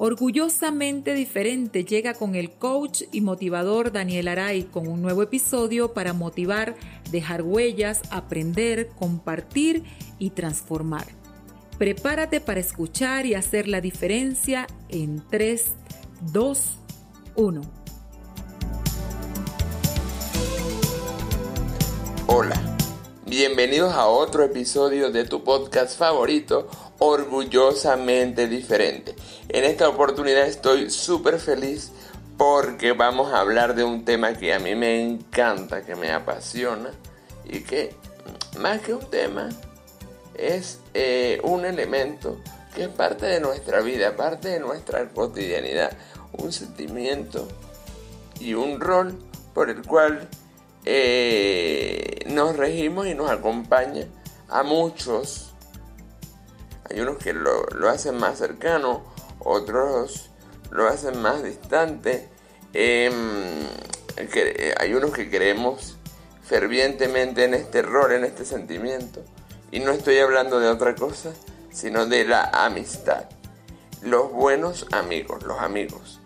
Orgullosamente diferente llega con el coach y motivador Daniel Aray con un nuevo episodio para motivar, dejar huellas, aprender, compartir y transformar. Prepárate para escuchar y hacer la diferencia en 3, 2, 1. Hola, bienvenidos a otro episodio de tu podcast favorito, Orgullosamente Diferente. En esta oportunidad estoy súper feliz porque vamos a hablar de un tema que a mí me encanta, que me apasiona y que más que un tema es eh, un elemento que es parte de nuestra vida, parte de nuestra cotidianidad, un sentimiento y un rol por el cual eh, nos regimos y nos acompaña a muchos. Hay unos que lo, lo hacen más cercano, otros lo hacen más distante. Em, hay unos que creemos fervientemente en este error, en este sentimiento. Y no estoy hablando de otra cosa, sino de la amistad. Los buenos amigos, los amigos.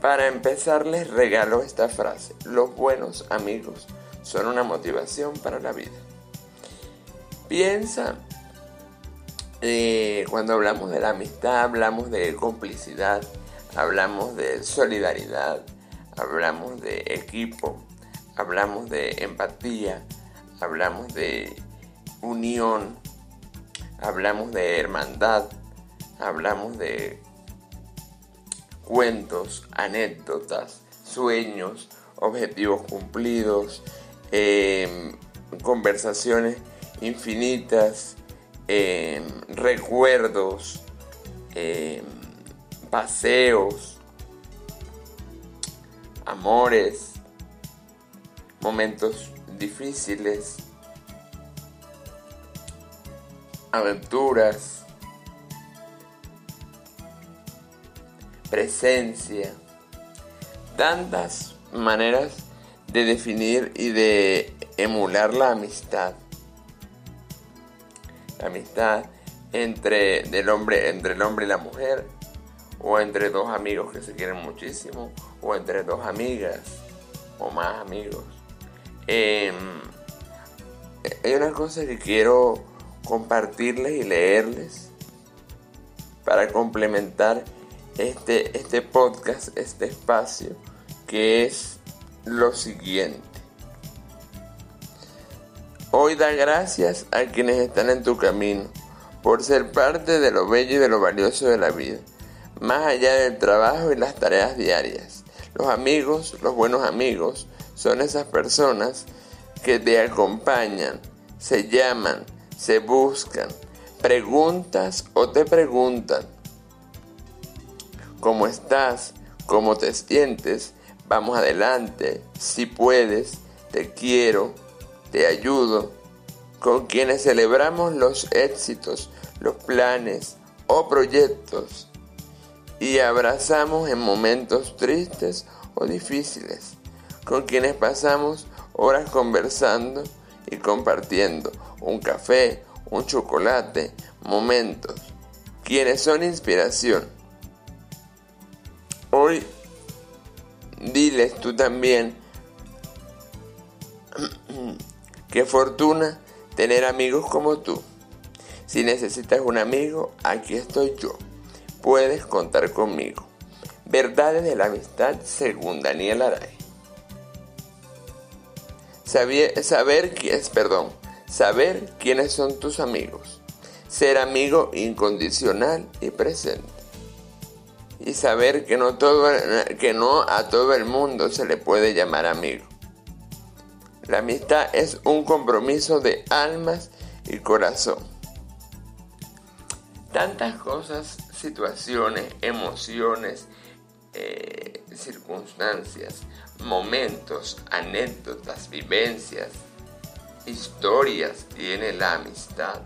Para empezar les regalo esta frase. Los buenos amigos son una motivación para la vida. Piensa eh, cuando hablamos de la amistad, hablamos de complicidad, hablamos de solidaridad, hablamos de equipo, hablamos de empatía, hablamos de unión, hablamos de hermandad, hablamos de cuentos, anécdotas, sueños, objetivos cumplidos, eh, conversaciones infinitas, Recuerdos, paseos, amores, momentos difíciles, aventuras, presencia, tantas maneras de definir y de emular la amistad amistad entre, del hombre, entre el hombre y la mujer, o entre dos amigos que se quieren muchísimo, o entre dos amigas, o más amigos. Em, hay una cosa que quiero compartirles y leerles para complementar este, este podcast, este espacio, que es lo siguiente. Hoy da gracias a quienes están en tu camino por ser parte de lo bello y de lo valioso de la vida, más allá del trabajo y las tareas diarias. Los amigos, los buenos amigos, son esas personas que te acompañan, se llaman, se buscan, preguntas o te preguntan cómo estás, cómo te sientes, vamos adelante, si puedes, te quiero, te ayudo, con quienes celebramos los éxitos, los planes o proyectos y abrazamos en momentos tristes o difíciles, con quienes pasamos horas conversando y compartiendo un café, un chocolate, momentos, quienes son inspiración. Hoy diles tú también Qué fortuna tener amigos como tú. Si necesitas un amigo, aquí estoy yo. Puedes contar conmigo. Verdades de la amistad según Daniel Aray. Saber, saber, perdón, saber quiénes son tus amigos. Ser amigo incondicional y presente. Y saber que no, todo, que no a todo el mundo se le puede llamar amigo. La amistad es un compromiso de almas y corazón. Tantas cosas, situaciones, emociones, eh, circunstancias, momentos, anécdotas, vivencias, historias tiene la amistad.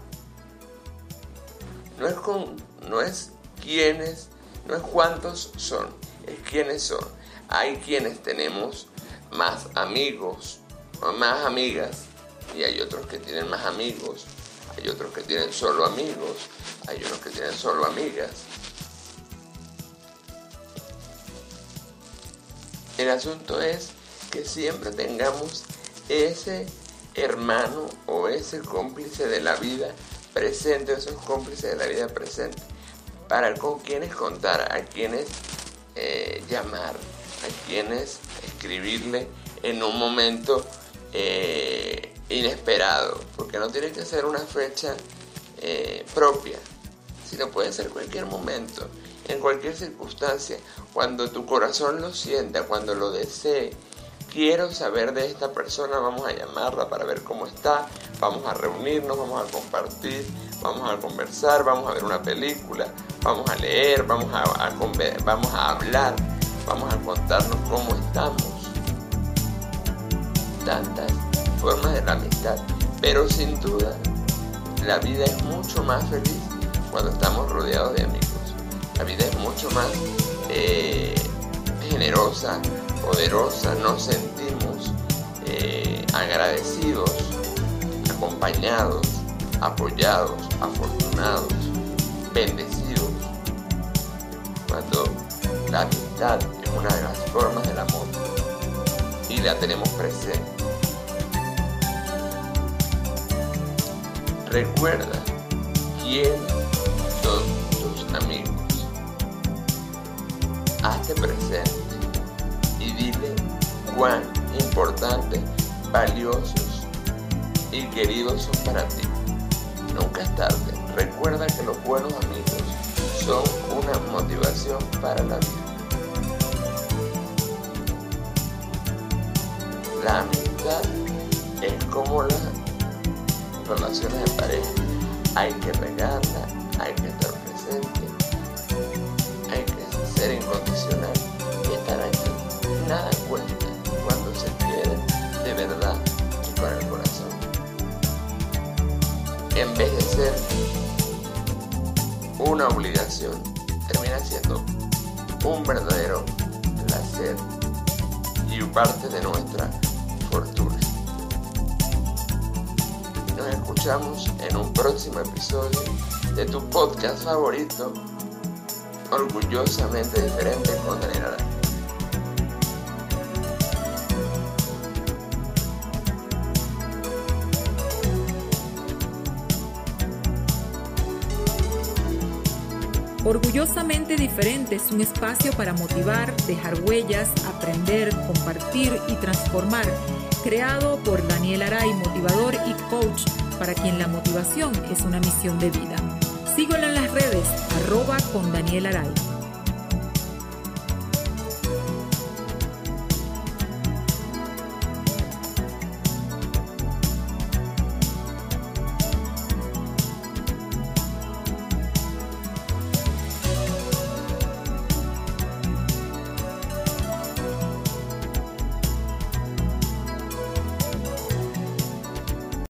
No es, con, no es quiénes, no es cuántos son, es quiénes son. Hay quienes tenemos más amigos, más amigas y hay otros que tienen más amigos, hay otros que tienen solo amigos, hay unos que tienen solo amigas. El asunto es que siempre tengamos ese hermano o ese cómplice de la vida presente, esos cómplices de la vida presente, para con quienes contar, a quienes eh, llamar, a quienes escribirle en un momento eh, inesperado, porque no tiene que ser una fecha eh, propia, sino puede ser cualquier momento, en cualquier circunstancia, cuando tu corazón lo sienta, cuando lo desee. Quiero saber de esta persona, vamos a llamarla para ver cómo está, vamos a reunirnos, vamos a compartir, vamos a conversar, vamos a ver una película, vamos a leer, vamos a, vamos a hablar, vamos a contarnos cómo estamos. Tantas formas de la amistad, pero sin duda la vida es mucho más feliz cuando estamos rodeados de amigos. La vida es mucho más eh, generosa, poderosa, nos sentimos eh, agradecidos, acompañados, apoyados, afortunados, bendecidos. Cuando la amistad es una de las formas del amor y la tenemos presente. Recuerda quién son tus amigos. Hazte presente y dile cuán importantes, valiosos y queridos son para ti. Nunca es tarde. Recuerda que los buenos amigos son una motivación para la vida. La amistad es como las relaciones de pareja. Hay que regarla, hay que estar presente, hay que ser incondicional y estar aquí. Nada cuenta cuando se quiere de verdad y con el corazón. En vez de ser una obligación, termina siendo un verdadero placer y parte de nuestra Nos escuchamos en un próximo episodio de tu podcast favorito, orgullosamente diferente con Daniel. Orgullosamente Diferente es un espacio para motivar, dejar huellas, aprender, compartir y transformar, creado por Daniel Aray, motivador y coach, para quien la motivación es una misión de vida. Síguelo en las redes, arroba con Daniel Aray.